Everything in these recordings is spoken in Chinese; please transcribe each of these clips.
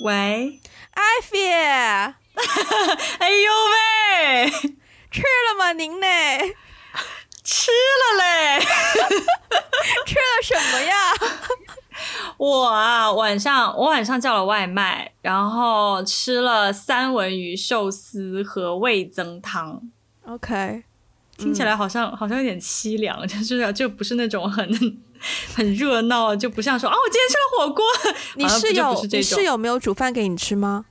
喂，艾菲，哎呦喂，吃了吗？您呢？吃了嘞，吃了什么呀？我啊，晚上我晚上叫了外卖，然后吃了三文鱼寿司和味增汤。OK，听起来好像、嗯、好像有点凄凉，就是就不是那种很 很热闹，就不像说啊，我今天吃了火锅。你室友你室友没有煮饭给你吃吗？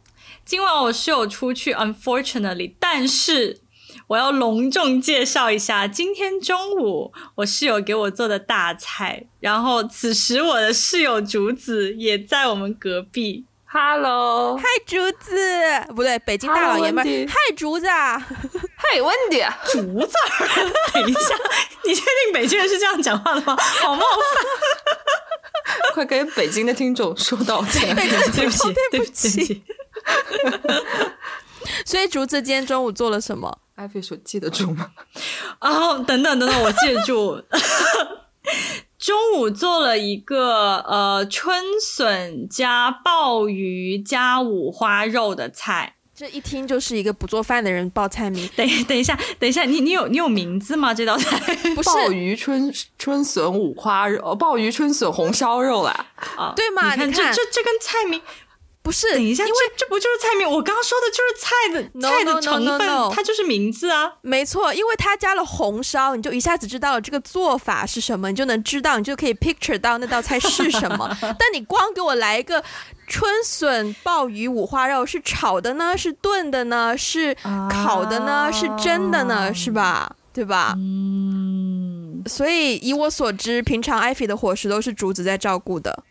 今晚我室友出去，unfortunately，但是。我要隆重介绍一下今天中午我室友给我做的大菜，然后此时我的室友竹子也在我们隔壁。Hello，嗨竹子，不对，北京大老爷们儿，嗨竹子，嗨温迪，竹子。等一下，你确定北京人是这样讲话的吗？好冒犯！快给北京的听众说道歉，对不起，对不起。所以竹子今天中午做了什么？艾菲说记得住吗？哦，等等等等，我记得住。中午做了一个呃春笋加鲍鱼加五花肉的菜，这一听就是一个不做饭的人报菜名。等等一下，等一下，你你有你有名字吗？这道菜不是 鲍鱼春春笋五花肉，鲍鱼春笋红烧肉啦。啊，对嘛？你看，你看这这这跟菜名。不是，等一下，因为这这不就是菜名？我刚刚说的就是菜的 no, 菜的成分 no, no. 它就是名字啊。没错，因为它加了红烧，你就一下子知道了这个做法是什么，你就能知道，你就可以 picture 到那道菜是什么。但你光给我来一个春笋鲍鱼五花肉，是炒的呢？是炖的呢？是烤的呢？是蒸的呢？是吧？对吧？嗯。所以以我所知，平常艾菲的伙食都是竹子在照顾的。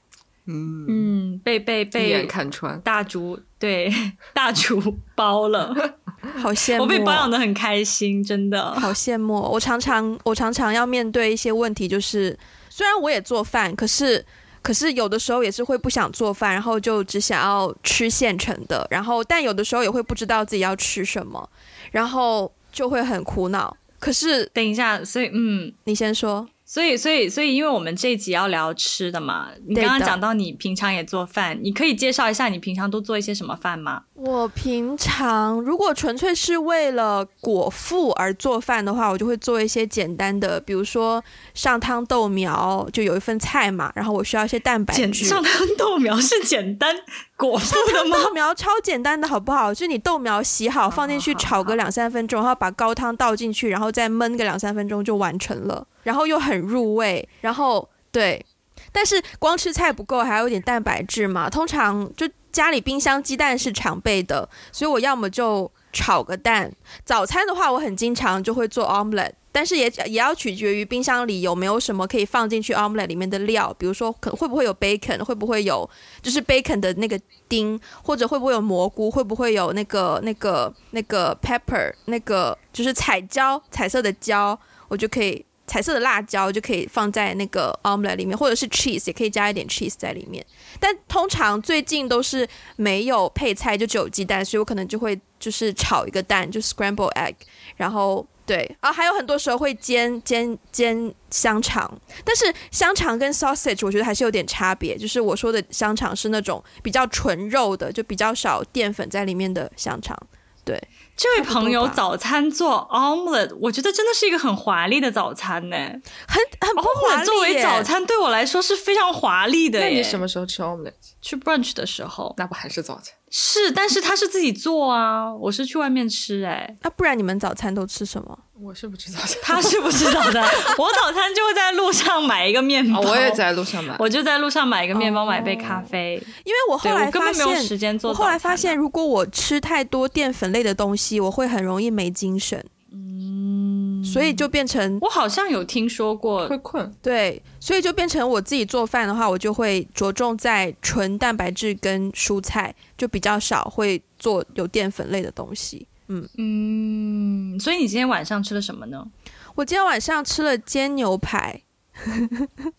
嗯嗯，被被被看穿大厨对 大厨包了，好羡慕。我被包养的很开心，真的好羡慕。我常常我常常要面对一些问题，就是虽然我也做饭，可是可是有的时候也是会不想做饭，然后就只想要吃现成的，然后但有的时候也会不知道自己要吃什么，然后就会很苦恼。可是等一下，所以嗯，你先说。所以，所以，所以，因为我们这一集要聊吃的嘛，你刚刚讲到你平常也做饭，你可以介绍一下你平常都做一些什么饭吗？我平常如果纯粹是为了果腹而做饭的话，我就会做一些简单的，比如说上汤豆苗，就有一份菜嘛，然后我需要一些蛋白质。上汤豆苗是简单果树的吗？豆苗超简单的，好不好？就你豆苗洗好，放进去炒个两三分钟，然后把高汤倒进去，然后再焖个两三分钟就完成了。然后又很入味，然后对，但是光吃菜不够，还有一点蛋白质嘛。通常就家里冰箱鸡蛋是常备的，所以我要么就炒个蛋。早餐的话，我很经常就会做 omelette，但是也也要取决于冰箱里有没有什么可以放进去 omelette 里面的料，比如说可会不会有 bacon，会不会有就是 bacon 的那个丁，或者会不会有蘑菇，会不会有那个那个那个 pepper，那个就是彩椒，彩色的椒，我就可以。彩色的辣椒就可以放在那个 omelette 里面，或者是 cheese 也可以加一点 cheese 在里面。但通常最近都是没有配菜，就只有鸡蛋，所以我可能就会就是炒一个蛋，就 scramble egg。然后对啊，还有很多时候会煎煎煎香肠，但是香肠跟 sausage 我觉得还是有点差别。就是我说的香肠是那种比较纯肉的，就比较少淀粉在里面的香肠。对。这位朋友早餐做 omelette，我觉得真的是一个很华丽的早餐呢，很很不华丽。作为早餐对我来说是非常华丽的。那你什么时候吃 omelette？去 brunch 的时候，那不还是早餐？是，但是他是自己做啊，我是去外面吃哎。那、啊、不然你们早餐都吃什么？我是不吃早餐，他是不吃早餐。我早餐就会在路上买一个面包，哦、我也在路上买，我就在路上买一个面包，哦、买一杯咖啡。因为我后来发现，根本没有时间做。我后来发现，如果我吃太多淀粉类的东西，我会很容易没精神。嗯，所以就变成我好像有听说过会困。对，所以就变成我自己做饭的话，我就会着重在纯蛋白质跟蔬菜，就比较少会做有淀粉类的东西。嗯嗯，所以你今天晚上吃了什么呢？我今天晚上吃了煎牛排，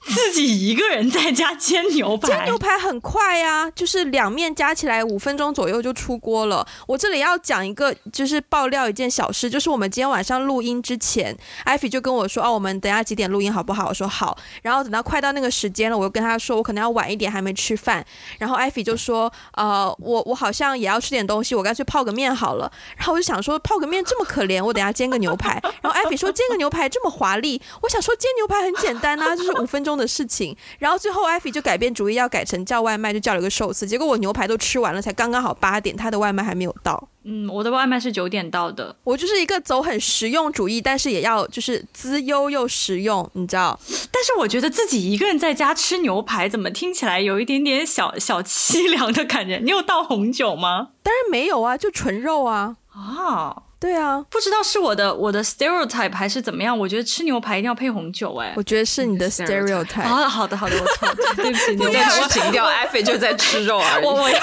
自己一个人在家煎牛排，煎牛排很快呀、就是两面加起来五分钟左右就出锅了。我这里要讲一个，就是爆料一件小事，就是我们今天晚上录音之前，艾菲就跟我说：“哦，我们等下几点录音好不好？”我说好。然后等到快到那个时间了，我又跟他说我可能要晚一点，还没吃饭。然后艾菲就说：“呃，我我好像也要吃点东西，我干脆泡个面好了。”然后我就想说泡个面这么可怜，我等下煎个牛排。然后艾菲说煎个牛排这么华丽，我想说煎牛排很简单啊，就是五分钟的事情。然后最后艾菲就改变主意，要改成叫外卖，就叫了个寿司。结果我牛排都吃完了，才刚刚好八点，他的外卖还没有到。嗯，我的外卖是九点到的。我就是一个走很实用主义，但是也要就是资优又实用，你知道？但是我觉得自己一个人在家吃牛排，怎么听起来有一点点小小凄凉的感觉？你有倒红酒吗？当然没有啊，就纯肉啊。啊。对啊，不知道是我的我的 stereotype 还是怎么样？我觉得吃牛排一定要配红酒，哎，我觉得是你的 stereotype。好的，好的，好的，我错，对不起，你在吃情调，艾菲就在吃肉而已。我我要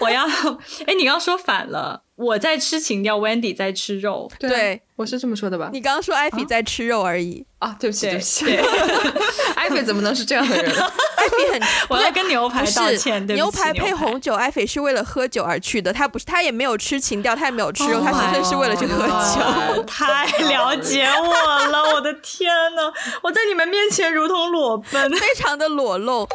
我要，哎，你刚刚说反了，我在吃情调，Wendy 在吃肉。对，我是这么说的吧？你刚刚说艾菲在吃肉而已。啊，对不起，对不起，艾菲 怎么能是这样的人？艾菲很，我在跟牛排道歉。牛排配红酒，艾菲是为了喝酒而去的，他不是，他也没有吃情调，他也没有吃肉，他纯粹是为了去喝酒。太了解我了，我的天呐，我在你们面前如同裸奔，非常的裸露。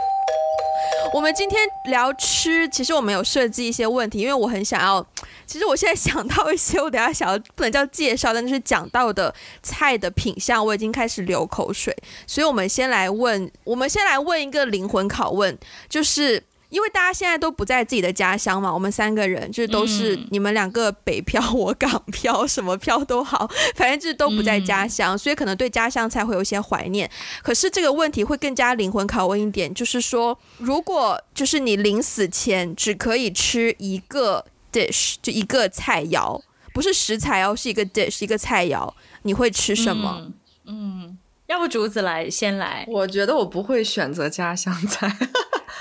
我们今天聊吃，其实我们有设计一些问题，因为我很想要。其实我现在想到一些，我等下想要不能叫介绍，但就是讲到的菜的品相，我已经开始流口水。所以，我们先来问，我们先来问一个灵魂拷问，就是因为大家现在都不在自己的家乡嘛，我们三个人就是都是你们两个北漂，我港漂，什么漂都好，反正就是都不在家乡，所以可能对家乡菜会有一些怀念。可是这个问题会更加灵魂拷问一点，就是说，如果就是你临死前只可以吃一个。Dish 就一个菜肴，不是食材哦，是一个 dish 一个菜肴。你会吃什么？嗯，嗯，要不竹子来先来？我觉得我不会选择家乡菜。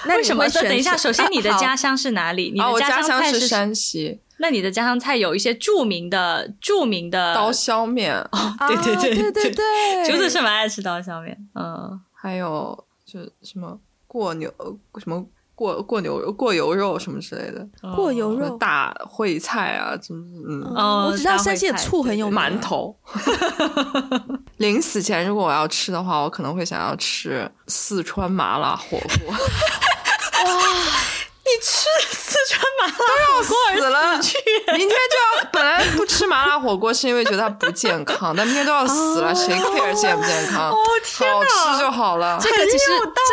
那 为什么？等一下，首先你的家乡是哪里？啊、你的家乡菜是山西。那你的家乡菜有一些著名的、著名的刀削面。哦，对对对对对对，竹子是蛮爱吃刀削面。嗯，还有就什么过牛什么。过过牛肉、过油肉什么之类的，过油肉、大烩菜啊，什么嗯，哦，我知道山西的醋很有名，馒头。临死前如果我要吃的话，我可能会想要吃四川麻辣火锅。哇！你吃四川麻辣火锅死了，明天就要本来不吃麻辣火锅是因为觉得它不健康，但明天都要死了，谁 care 健不健康？哦天，好吃就好了。这个其实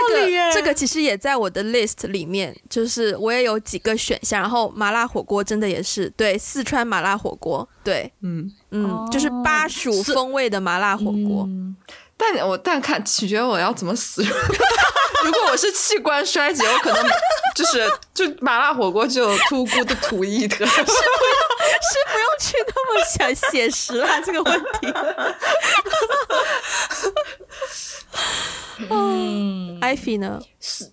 这个这个其实也在我的 list 里面，就是我也有几个选项。然后麻辣火锅真的也是对四川麻辣火锅，对，嗯嗯，就是巴蜀风味的麻辣火锅。但我但看取决我要怎么死。如果我是器官衰竭，我可能就是就麻辣火锅就有 too good to eat，是不用是不用去那么想写实啊 这个问题。嗯，艾菲呢？是。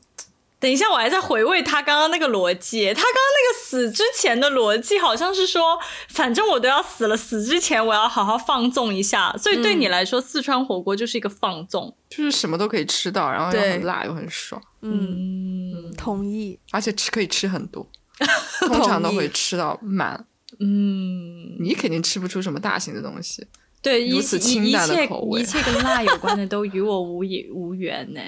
等一下，我还在回味他刚刚那个逻辑。他刚刚那个死之前的逻辑好像是说，反正我都要死了，死之前我要好好放纵一下。所以对你来说，嗯、四川火锅就是一个放纵，就是什么都可以吃到，然后又很辣又很爽。嗯，同意。而且吃可以吃很多，通常都会吃到满。嗯，你肯定吃不出什么大型的东西。对，如此清淡的口味，一切，一切跟辣有关的都与我无也无缘呢。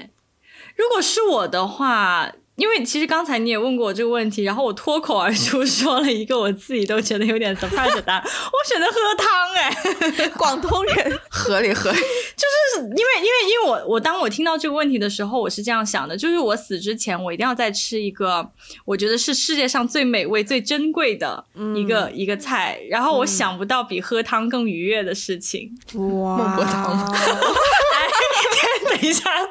如果是我的话，因为其实刚才你也问过我这个问题，然后我脱口而出说了一个我自己都觉得有点 surprise 的答案，我选择喝汤哎，广东人。合理合理，就是因为因为因为我我当我听到这个问题的时候，我是这样想的，就是我死之前我一定要再吃一个我觉得是世界上最美味最珍贵的一个、嗯、一个菜，然后我想不到比喝汤更愉悦的事情，哇，孟婆汤。等一下，孟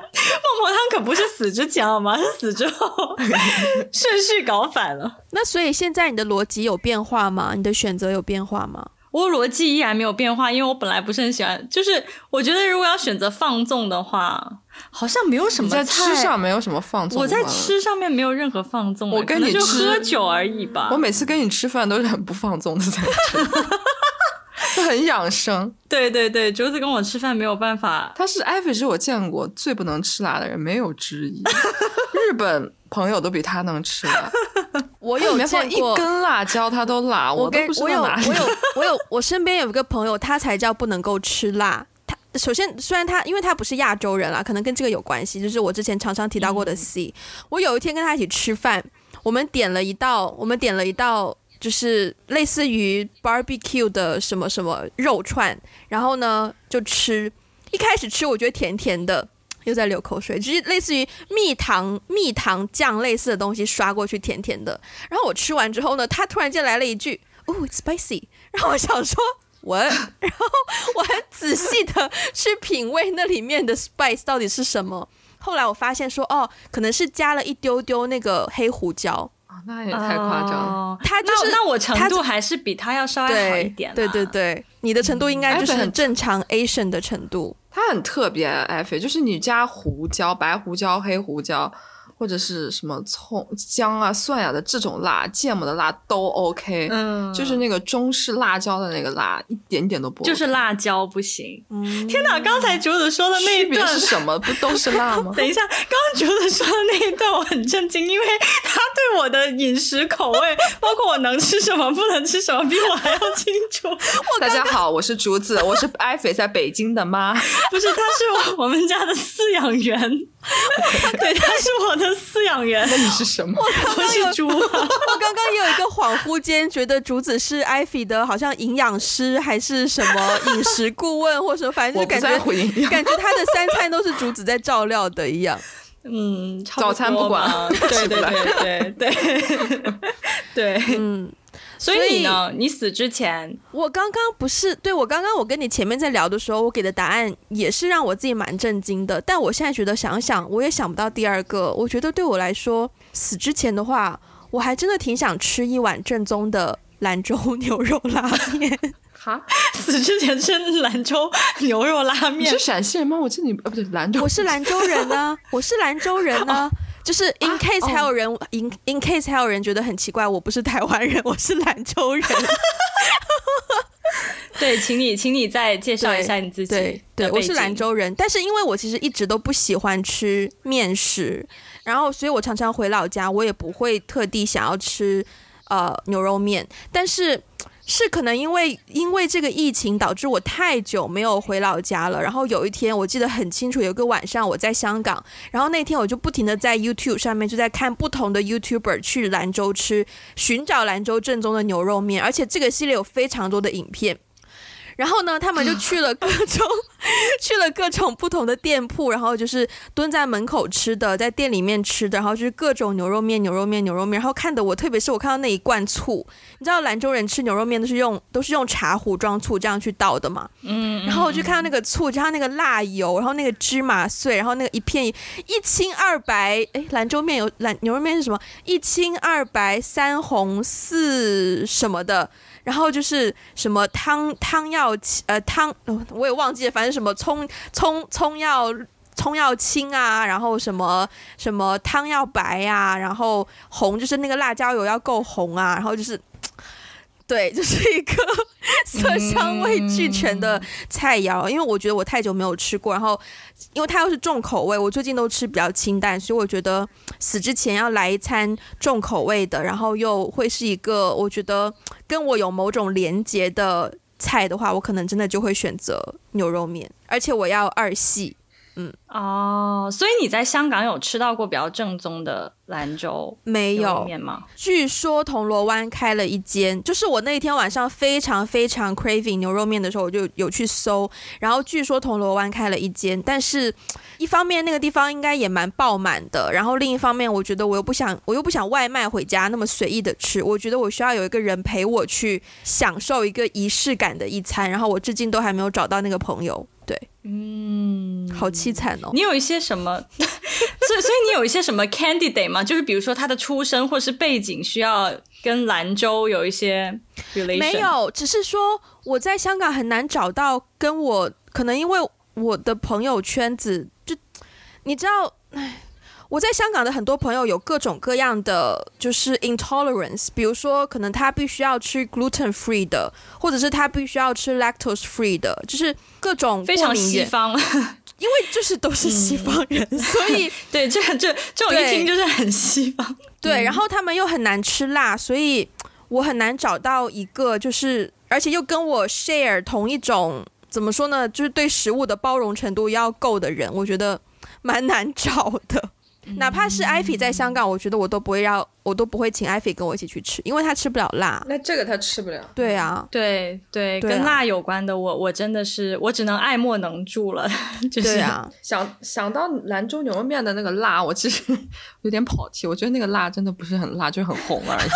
婆汤可不是死之前好吗？是死之后，顺序搞反了。那所以现在你的逻辑有变化吗？你的选择有变化吗？我逻辑依然没有变化，因为我本来不是很喜欢。就是我觉得如果要选择放纵的话，好像没有什么菜。在吃上没有什么放纵。我在吃上面没有任何放纵。我跟你就喝酒而已吧。我每次跟你吃饭都是很不放纵的在吃。很养生。对对对，竹子跟我吃饭没有办法。他是艾菲，是我见过最不能吃辣的人，没有之一。日本朋友都比他能吃辣。我有见过一根辣椒，他都辣。我跟我都不知道我有哪里我有我有我身边有一个朋友，他才叫不能够吃辣。他首先虽然他因为他不是亚洲人啦，可能跟这个有关系。就是我之前常常提到过的 C，、嗯、我有一天跟他一起吃饭，我们点了一道，我们点了一道。就是类似于 barbecue 的什么什么肉串，然后呢就吃，一开始吃我觉得甜甜的，又在流口水，就是类似于蜜糖蜜糖酱类似的东西刷过去甜甜的，然后我吃完之后呢，他突然间来了一句哦、，spicy”，然后我想说我 然后我很仔细的去品味那里面的 spice 到底是什么，后来我发现说哦，可能是加了一丢丢那个黑胡椒。那也太夸张了，他就是那我程度还是比他要稍微好一点。对对对，你的程度应该就是很正常 Asian 的程度。他很特别，艾菲，就是你加胡椒、白胡椒、黑胡椒。或者是什么葱、姜啊、蒜呀、啊、的这种辣，芥末的辣都 OK，嗯，就是那个中式辣椒的那个辣，一点点都不 OK，就是辣椒不行。嗯、天哪，刚才竹子说的那一段是什么？不都是辣吗？等一下，刚刚竹子说的那一段我很震惊，因为他对我的饮食口味，包括我能吃什么、不能吃什么，比我还要清楚。大家好，我是竹子，我是艾菲在北京的妈，不是，他是我我们家的饲养员，对，他是我的。饲养员，那你是什么？我刚刚有是猪。我刚刚也有一个恍惚间，觉得竹子是艾菲的，好像营养师还是什么饮食顾问，或者反正就感觉感觉他的三餐都是竹子在照料的一样。嗯，早餐不管，对对对对对对，嗯。所以呢，你死之前，我刚刚不是对我刚刚我跟你前面在聊的时候，我给的答案也是让我自己蛮震惊的。但我现在觉得想想，我也想不到第二个。我觉得对我来说，死之前的话，我还真的挺想吃一碗正宗的兰州牛肉拉面。哈，死之前吃兰州牛肉拉面？你是陕西人吗？我记得你呃不对，兰州，我是兰州人啊，我是兰州人啊。就是 in case 还有人 in in case 还有人觉得很奇怪，我不是台湾人，我是兰州人。对，请你，请你再介绍一下你自己。对，对，对，我是兰州人，但是因为我其实一直都不喜欢吃面食，然后所以我常常回老家，我也不会特地想要吃呃牛肉面，但是。是可能因为因为这个疫情导致我太久没有回老家了，然后有一天我记得很清楚，有个晚上我在香港，然后那天我就不停的在 YouTube 上面就在看不同的 YouTuber 去兰州吃，寻找兰州正宗的牛肉面，而且这个系列有非常多的影片。然后呢，他们就 去了各种，去了各种不同的店铺，然后就是蹲在门口吃的，在店里面吃的，然后就是各种牛肉面、牛肉面、牛肉面。然后看的我，特别是我看到那一罐醋，你知道兰州人吃牛肉面都是用都是用茶壶装醋这样去倒的嘛？嗯。然后我就看到那个醋，加上那个辣油，然后那个芝麻碎，然后那个一片一清二白，哎，兰州面有兰牛肉面是什么？一清二白三红四什么的。然后就是什么汤汤要呃汤，我也忘记了，反正什么葱葱葱要葱要青啊，然后什么什么汤要白呀、啊，然后红就是那个辣椒油要够红啊，然后就是。对，就是一个色香味俱全的菜肴，因为我觉得我太久没有吃过，然后因为它又是重口味，我最近都吃比较清淡，所以我觉得死之前要来一餐重口味的，然后又会是一个我觉得跟我有某种连结的菜的话，我可能真的就会选择牛肉面，而且我要二细。嗯哦，所以你在香港有吃到过比较正宗的兰州没有面吗？据说铜锣湾开了一间，就是我那一天晚上非常非常 craving 牛肉面的时候，我就有去搜，然后据说铜锣湾开了一间，但是 一方面那个地方应该也蛮爆满的，然后另一方面我觉得我又不想我又不想外卖回家那么随意的吃，我觉得我需要有一个人陪我去享受一个仪式感的一餐，然后我至今都还没有找到那个朋友。对，嗯，好凄惨哦。你有一些什么？所以，所以你有一些什么 candidate 吗？就是比如说他的出身或是背景需要跟兰州有一些 relation？没有，只是说我在香港很难找到跟我可能因为我的朋友圈子就你知道，哎，我在香港的很多朋友有各种各样的就是 intolerance，比如说可能他必须要吃 gluten free 的，或者是他必须要吃 lactose free 的，就是各种非常西方，因为就是都是西方人，嗯、所 以对这这这种一听就是很西方。对，然后他们又很难吃辣，所以我很难找到一个就是，而且又跟我 share 同一种怎么说呢，就是对食物的包容程度要够的人，我觉得蛮难找的。哪怕是艾菲在香港，我觉得我都不会让，我都不会请艾菲跟我一起去吃，因为他吃不了辣。那这个他吃不了。对啊，对对，跟辣有关的，我我真的是我只能爱莫能助了。就是对啊，想想到兰州牛肉面的那个辣，我其实 有点跑题。我觉得那个辣真的不是很辣，就是很红而已。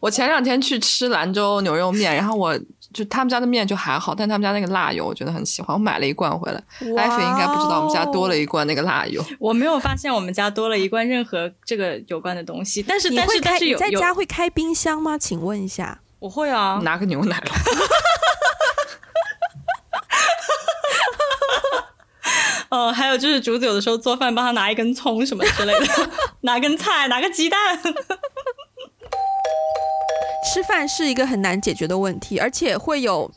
我前两天去吃兰州牛肉面，然后我。就他们家的面就还好，但他们家那个辣油我觉得很喜欢，我买了一罐回来。艾菲应该不知道我们家多了一罐那个辣油。我没有发现我们家多了一罐任何这个有关的东西，但是但是但是有在家会开冰箱吗？请问一下，我会啊，拿个牛奶了。哦，还有就是竹子有的时候做饭，帮他拿一根葱什么之类的，拿根菜，拿个鸡蛋。吃饭是一个很难解决的问题，而且会有，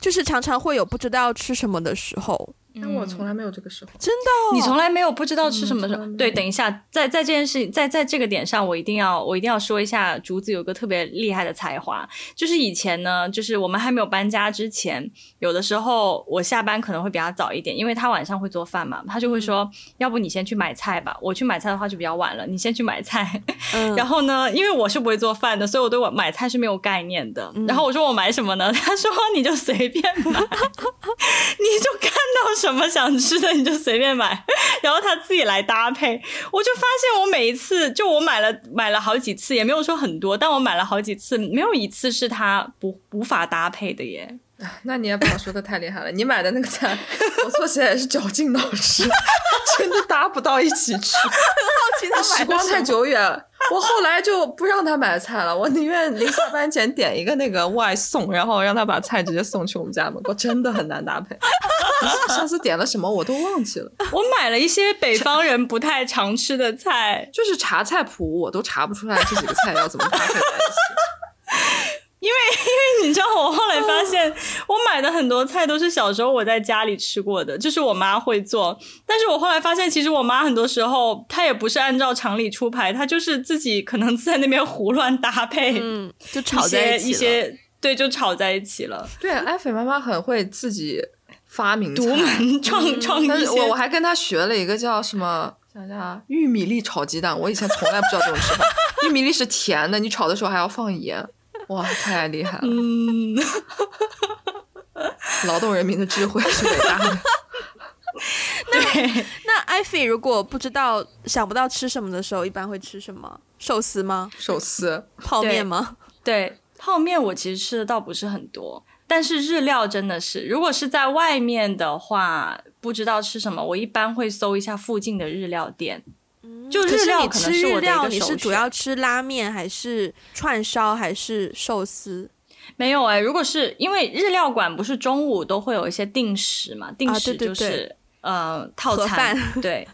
就是常常会有不知道吃什么的时候。但我从来没有这个时候，真的、哦，你从来没有不知道吃什么时候。对，等一下，在在这件事，在在这个点上，我一定要我一定要说一下，竹子有个特别厉害的才华，就是以前呢，就是我们还没有搬家之前，有的时候我下班可能会比较早一点，因为他晚上会做饭嘛，他就会说，嗯、要不你先去买菜吧，我去买菜的话就比较晚了，你先去买菜。嗯、然后呢，因为我是不会做饭的，所以我对我买菜是没有概念的。嗯、然后我说我买什么呢？他说你就随便买，你就看到什么。什么想吃的你就随便买，然后他自己来搭配。我就发现我每一次，就我买了买了好几次，也没有说很多，但我买了好几次，没有一次是他不 无法搭配的耶。那你也不要说的太厉害了，你买的那个菜，我做起来也是绞尽脑汁，真的搭不到一起去。很好奇他买的。时光太久远，我后来就不让他买菜了，我宁愿临下班前点一个那个外送，然后让他把菜直接送去我们家门口，真的很难搭配。上次点了什么我都忘记了。我买了一些北方人不太常吃的菜，就是查菜谱我都查不出来这几个菜要怎么搭配在一起。因为 因为你知道，我后来发现，我买的很多菜都是小时候我在家里吃过的，就是我妈会做。但是我后来发现，其实我妈很多时候她也不是按照常理出牌，她就是自己可能在那边胡乱搭配，嗯，就炒在一起一些，对，就炒在一起了。对，艾菲妈妈很会自己发明独门创创意。我我还跟她学了一个叫什么，想想啊，玉米粒炒鸡蛋。我以前从来不知道这种吃法，玉米粒是甜的，你炒的时候还要放盐。哇，太厉害了！嗯，劳动人民的智慧是伟大的。那那艾菲如果不知道想不到吃什么的时候，一般会吃什么？寿司吗？寿司？泡面吗？对，对，泡面我其实吃的倒不是很多，但是日料真的是，如果是在外面的话，不知道吃什么，我一般会搜一下附近的日料店。就日料可能是我的一个首。你吃日料，你是主要吃拉面还是串烧还是寿司？没有哎、欸，如果是因为日料馆不是中午都会有一些定时嘛？定时就是、啊、对对对呃套餐，对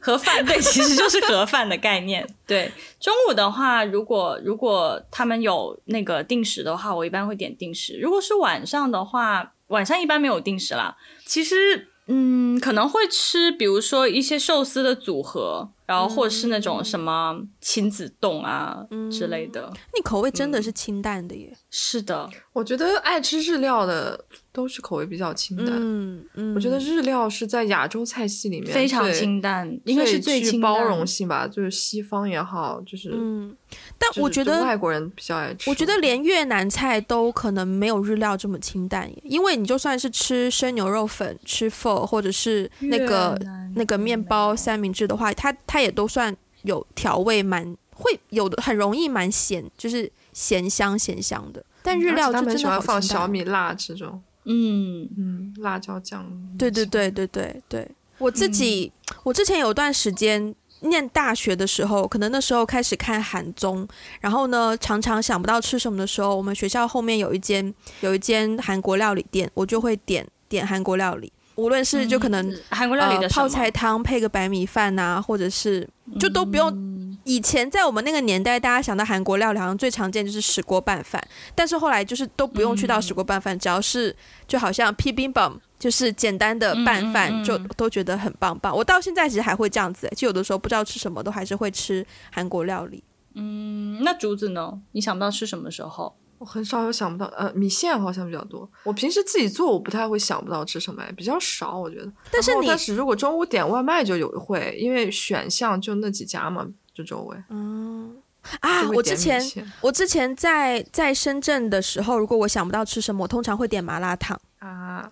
盒饭对，其实就是盒饭的概念。对，中午的话，如果如果他们有那个定时的话，我一般会点定时。如果是晚上的话，晚上一般没有定时啦。其实嗯，可能会吃，比如说一些寿司的组合。然后或者是那种什么亲子冻啊、嗯、之类的，你口味真的是清淡的耶。嗯、是的，我觉得爱吃日料的都是口味比较清淡。嗯嗯，我觉得日料是在亚洲菜系里面非常清淡，应该是最具包容性吧。就是西方也好，就是嗯，但我觉得外国人比较爱吃。我觉得连越南菜都可能没有日料这么清淡耶，因为你就算是吃生牛肉粉、吃 pho 或者是那个那个面包三明治的话，它。它也都算有调味蛮，蛮会有的，很容易蛮咸，就是咸香咸香的。但日料就真的喜欢放小米辣这种，嗯嗯，辣椒酱。对对对对对对，我自己、嗯、我之前有段时间念大学的时候，可能那时候开始看韩综，然后呢，常常想不到吃什么的时候，我们学校后面有一间有一间韩国料理店，我就会点点韩国料理。无论是就可能韩国料理的泡菜汤配个白米饭呐，或者是就都不用。以前在我们那个年代，大家想到韩国料理好像最常见就是石锅拌饭，但是后来就是都不用去到石锅拌饭，只要是就好像 bibimbap 就是简单的拌饭，就都觉得很棒棒。我到现在其实还会这样子，就有的时候不知道吃什么，都还是会吃韩国料理。嗯，那竹子呢？你想不到吃什么时候？我很少有想不到，呃，米线好像比较多。我平时自己做，我不太会想不到吃什么，比较少，我觉得。但是你，但是如果中午点外卖就有会，因为选项就那几家嘛，就周围。嗯啊，我之前我之前在在深圳的时候，如果我想不到吃什么，我通常会点麻辣烫啊。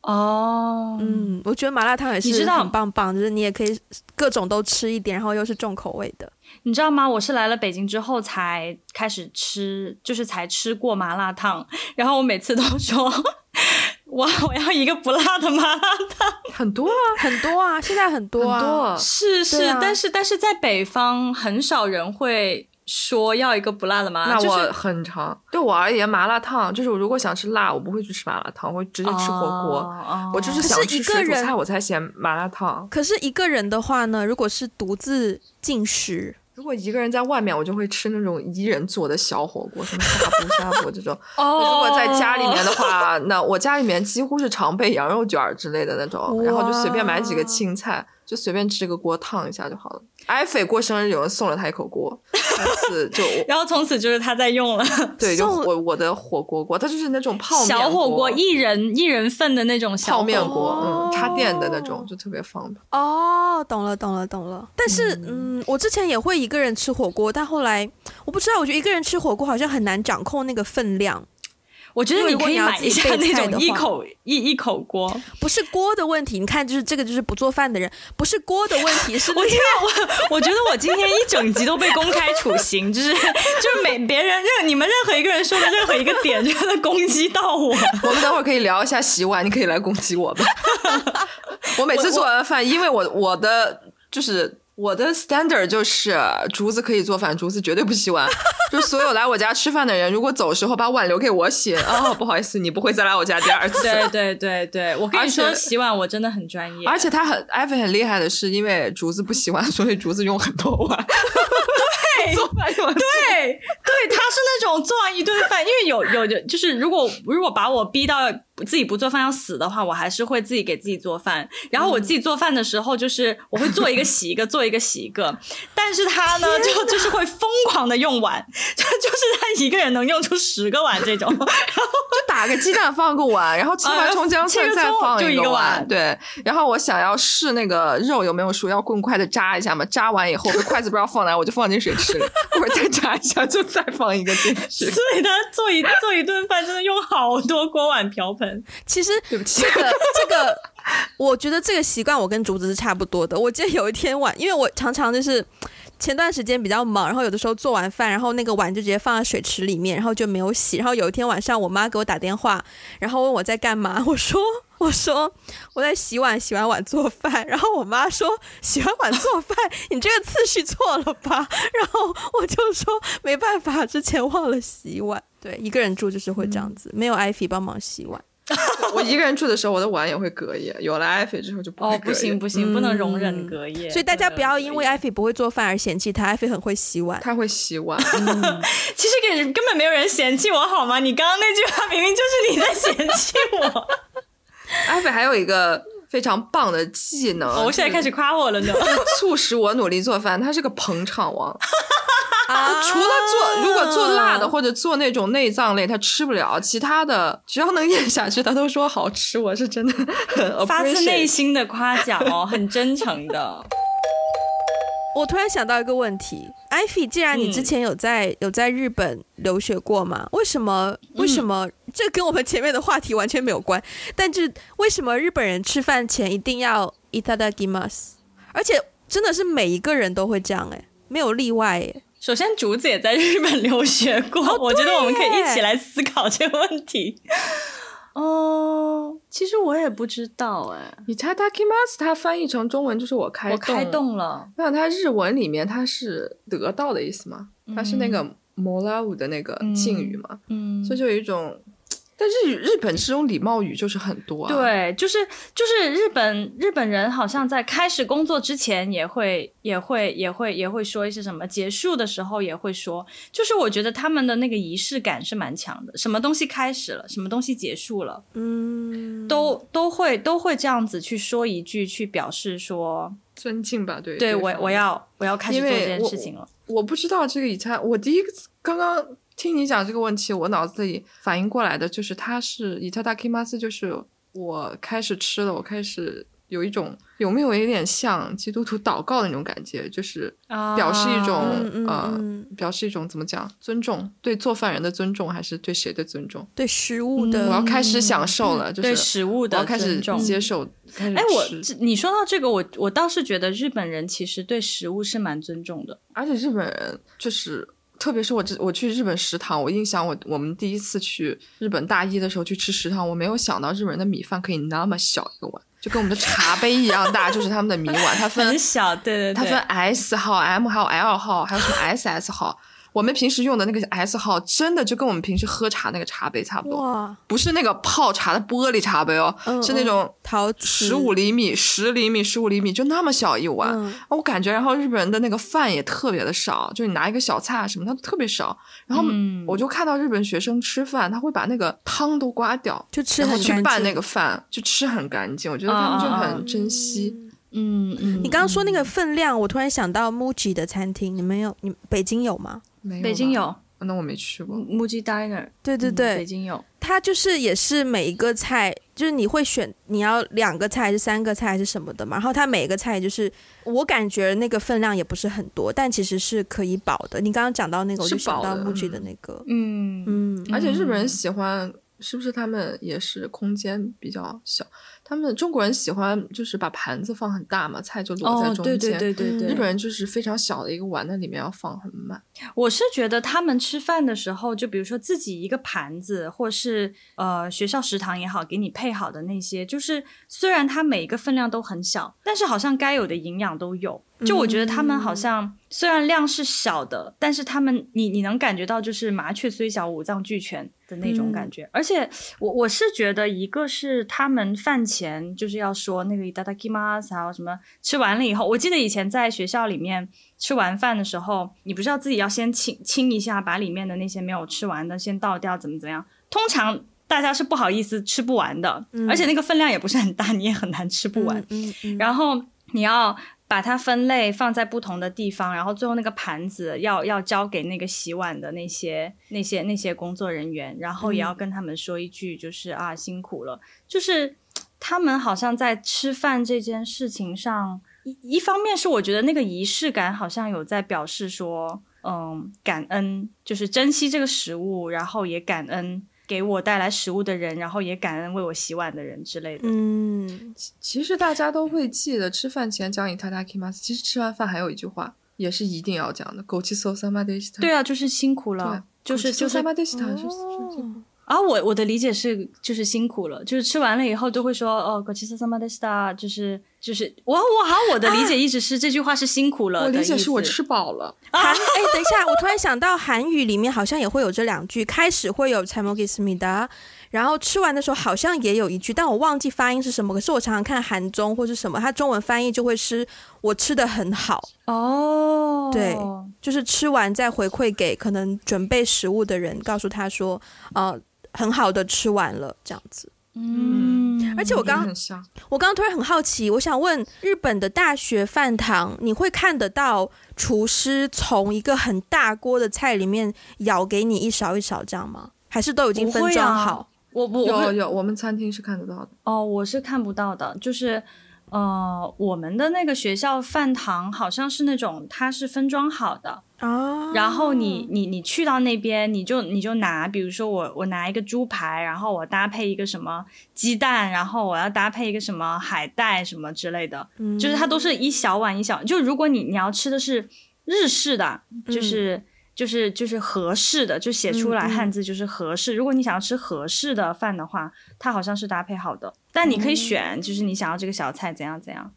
哦，嗯，我觉得麻辣烫也是很棒棒，就是你也可以各种都吃一点，然后又是重口味的。你知道吗？我是来了北京之后才开始吃，就是才吃过麻辣烫，然后我每次都说，哇，我要一个不辣的麻辣烫。很多啊，很多啊，现在很多啊，很多是是，啊、但是但是在北方很少人会。说要一个不辣的麻辣，那我很长。就是、对我而言，麻辣烫就是我如果想吃辣，我不会去吃麻辣烫，我会直接吃火锅。哦、我就是想吃水煮菜，我才嫌麻辣烫。可是一个人的话呢，如果是独自进食，如果一个人在外面，我就会吃那种一人做的小火锅，什么呷哺呷哺这种。哦。如果在家里面的话，那我家里面几乎是常备羊肉卷之类的那种，然后就随便买几个青菜。就随便支个锅烫一下就好了。艾菲过生日，有人送了他一口锅，从此就，然后从此就是他在用了。对，就我我的火锅锅，它就是那种泡面小火锅，一人一人份的那种小泡面锅，嗯，插电的那种，就特别方便。哦，懂了，懂了，懂了。但是，嗯，嗯，我之前也会一个人吃火锅，但后来我不知道，我觉得一个人吃火锅好像很难掌控那个分量。我觉得你可以买一下 那种一口一一口锅，不是锅的问题。你看，就是这个就是不做饭的人，不是锅的问题，是 我天，我我觉得我今天一整集都被公开处刑，就是就是每别人任你们任何一个人说的任何一个点，就在攻击到我。我们等会儿可以聊一下洗碗，你可以来攻击我吧。我每次做完饭，因为我我的就是。我的 standard 就是竹子可以做饭，竹子绝对不洗碗。就所有来我家吃饭的人，如果走的时候把碗留给我洗，哦，不好意思，你不会再来我家第二次。对对对对，我跟你说，洗碗我真的很专业。而且他很艾菲很厉害的是，因为竹子不洗碗，所以竹子用很多碗。对，做饭用对对，他是那种做完一顿饭，因为有有就是如果如果把我逼到。自己不做饭要死的话，我还是会自己给自己做饭。然后我自己做饭的时候，就是我会做一个洗一个，做一个洗一个。但是他呢，就就是会疯狂的用碗，就就是他一个人能用出十个碗这种。然 后就打个鸡蛋放个碗，然后切完葱姜蒜再放一个碗。对。然后我想要试那个肉有没有熟，要棍筷子扎一下嘛。扎完以后，筷子不知道放哪，我就放进水吃了。一会儿再扎一下，就再放一个进去。所以他做一做一顿饭，真的用好多锅碗瓢盆。其实 这个这个，我觉得这个习惯我跟竹子是差不多的。我记得有一天晚，因为我常常就是前段时间比较忙，然后有的时候做完饭，然后那个碗就直接放在水池里面，然后就没有洗。然后有一天晚上，我妈给我打电话，然后问我在干嘛，我说我说我在洗碗，洗完碗做饭。然后我妈说洗完碗做饭，你这个次序错了吧？然后我就说没办法，之前忘了洗碗。对，一个人住就是会这样子，嗯、没有艾菲帮忙洗碗。我一个人住的时候，我的碗也会隔夜。有了艾菲之后就不会隔夜。哦，不行不行，不能容忍隔夜。嗯、所以大家不要因为艾菲不会做饭而嫌弃他，艾菲很会洗碗。他会洗碗。嗯、其实根根本没有人嫌弃我好吗？你刚刚那句话明明就是你在嫌弃我。艾菲还有一个非常棒的技能，哦、我现在开始夸我了呢，促使我努力做饭。他是个捧场王。啊！除了做，如果做辣的或者做那种内脏类，他吃不了。其他的只要能咽下去，他都说好吃。我是真的很发自内心的夸奖哦，很真诚的。我突然想到一个问题，艾菲，既然你之前有在、嗯、有在日本留学过嘛，为什么为什么、嗯、这跟我们前面的话题完全没有关？但是为什么日本人吃饭前一定要いただきます？而且真的是每一个人都会这样诶，没有例外诶。首先，竹子也在日本留学过，哦、我觉得我们可以一起来思考这个问题。 哦，其实我也不知道哎。いただきます，它翻译成中文就是我开动，我开动了。那它日文里面它是得到的意思吗？它是那个もらう的那个敬语嘛。嗯，所以就有一种。 但日日本这种礼貌语就是很多啊。对，就是就是日本日本人好像在开始工作之前也会也会也会也会说一些什么，结束的时候也会说。就是我觉得他们的那个仪式感是蛮强的，什么东西开始了，什么东西结束了，嗯，都都会都会这样子去说一句，去表示说尊敬吧。对，对我我要我要开始做这件事情了。我，我不知道这个以前我第一个刚刚。听你讲这个问题，我脑子里反应过来的就是，他是いただきます，就是我开始吃了，我开始有一种有没有一点像基督徒祷告的那种感觉，就是表示一种、啊、呃，表示一种怎么讲尊重，对做饭人的尊重，还是对谁的尊重？对食物的，我要开始享受了，嗯、就是对食物的尊重，我要开始接受。哎，我你说到这个，我我倒是觉得日本人其实对食物是蛮尊重的，而且日本人就是。 特别是我这我去日本食堂，我印象我我们第一次去日本大一的时候去吃食堂，我没有想到日本人的米饭可以那么小一个碗，就跟我们的茶杯一样大，就是他们的米碗，它分很小，对对对，它分 S 号、M 号、L 号，还有什么 SS 号。我们平时用的那个 S 号，真的就跟我们平时喝茶那个茶杯差不多，不是那个泡茶的玻璃茶杯哦，嗯、是那种陶十五厘米、十厘米、十五厘米，就那么小一碗。嗯、我感觉，然后日本人的那个饭也特别的少，就你拿一个小菜什么，它都特别少。然后我就看到日本学生吃饭，他会把那个汤都刮掉，就吃很干净，去拌那个饭，就吃很干净。我觉得他们就很珍惜。嗯嗯，嗯你刚刚说那个分量，我突然想到 MUJI 的餐厅，你们有？你北京有吗？北京有，那我没去过。MUJI Diner，对对对，北京有。它就是也是每一个菜，就是你会选你要两个菜还是三个菜还是什么的嘛。然后它每一个菜就是我感觉那个分量也不是很多，但其实是可以饱的。你刚刚讲到那个，我就想到 MUJI 的那个，嗯嗯。而且日本人喜欢，是不是他们也是空间比较小？他们中国人喜欢就是把盘子放很大嘛，菜就摞在中间。对对对对对。日本人就是非常小的一个碗，那里面要放很满。我是觉得他们吃饭的时候，就比如说自己一个盘子，或是呃学校食堂也好，给你配好的那些，就是虽然它每一个分量都很小，但是好像该有的营养都有。就我觉得他们好像虽然量是小的，但是他们你你能感觉到就是麻雀虽小五脏俱全的那种感觉。而且我我是觉得一个是他们饭。前就是要说那个いただきます，还有什么吃完了以后，我记得以前在学校里面吃完饭的时候，你不是要自己要先清清一下，把里面的那些没有吃完的先倒掉，怎么怎么样？通常大家是不好意思吃不完的，嗯、而且那个分量也不是很大，你也很难吃不完。嗯嗯嗯、然后你要。 把它分类放在不同的地方，然后最后那个盘子要要交给那个洗碗的那些那些那些工作人员，然后也要跟他们说一句，就是、嗯、啊辛苦了。就是他们好像在吃饭这件事情上，一一方面是我觉得那个仪式感好像有在表示说，嗯，感恩，就是珍惜这个食物，然后也感恩。给我带来食物的人，然后也感恩为我洗碗的人之类的。嗯，其实大家都会记得吃饭前讲いただきます。其实吃完饭还有一句话，也是一定要讲的。ごちそうさまでした。对啊，就是辛苦了，就是就是。 啊，我我的理解是就是辛苦了，就是吃完了以后都会说哦，ごちそうさまでした，就是就是我我好像我的理解一直是、啊、这句话是辛苦了，我理解是我吃饱了。韩哎，等一下，我突然想到韩语里面好像也会有这两句，开始会有잘 먹겠습니다，然后吃完的时候好像也有一句，但我忘记发音是什么。可是我常常看韩综或是什么，它中文翻译就会是我吃得很好哦，对，就是吃完再回馈给可能准备食物的人，告诉他说，呃。 很好的吃完了这样子，嗯，而且我刚刚我刚刚突然很好奇，我想问日本的大学饭堂，你会看得到厨师从一个很大锅的菜里面舀给你一勺一勺这样吗？还是都已经分装好？啊、我不有有，我们餐厅是看得到的。哦，我是看不到的，就是呃，我们的那个学校饭堂好像是那种它是分装好的。哦，然后你你你去到那边，你就你就拿，比如说我我拿一个猪排，然后我搭配一个什么鸡蛋，然后我要搭配一个什么海带什么之类的，嗯，就是它都是一小碗一小，就如果你你要吃的是日式的，就是、嗯、就是就是合适的，就写出来汉字就是合适。嗯、如果你想要吃合适的饭的话，它好像是搭配好的，但你可以选，就是你想要这个小菜怎样怎样，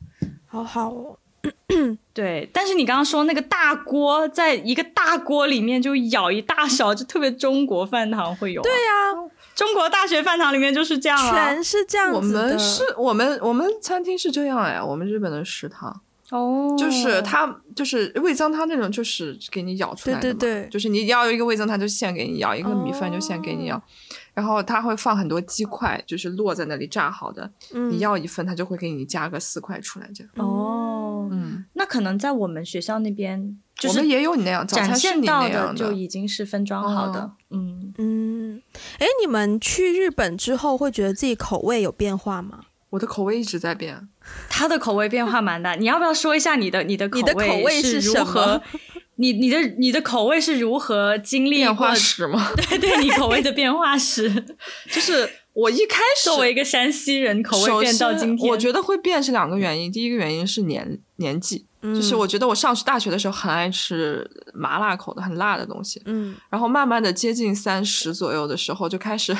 好好哦。对，但是你刚刚说那个大锅，在一个大锅里面就舀一大勺，就特别中国饭堂会有、啊。对呀、啊，中国大学饭堂里面就是这样啊，全是这样子的。我们是我们我们餐厅是这样哎，我们日本的食堂。哦，就是他，就是味增汤那种，就是给你舀出来的嘛。对对对，就是你要一个味增汤，就现给你舀一个米饭，就现给你舀。然后他会放很多鸡块，就是落在那里炸好的。你要一份，他就会给你加个四块出来，这样。哦，嗯，那可能在我们学校那边，我们也有你那样早餐是你那样的，就已经是分装好的。嗯嗯，哎，你们去日本之后会觉得自己口味有变化吗？我的口味一直在变，他的口味变化蛮大。你要不要说一下你的你的口味是如何？你你的你的口味是如何经历变化史 吗？对对，你口味的变化史，就是我一开始作为一个山西人，口味变到今天，我觉得会变是两个原因。第一个原因是年年纪，嗯、就是我觉得我上去大学的时候很爱吃麻辣口的很辣的东西，嗯，然后慢慢的接近三十左右的时候就开始。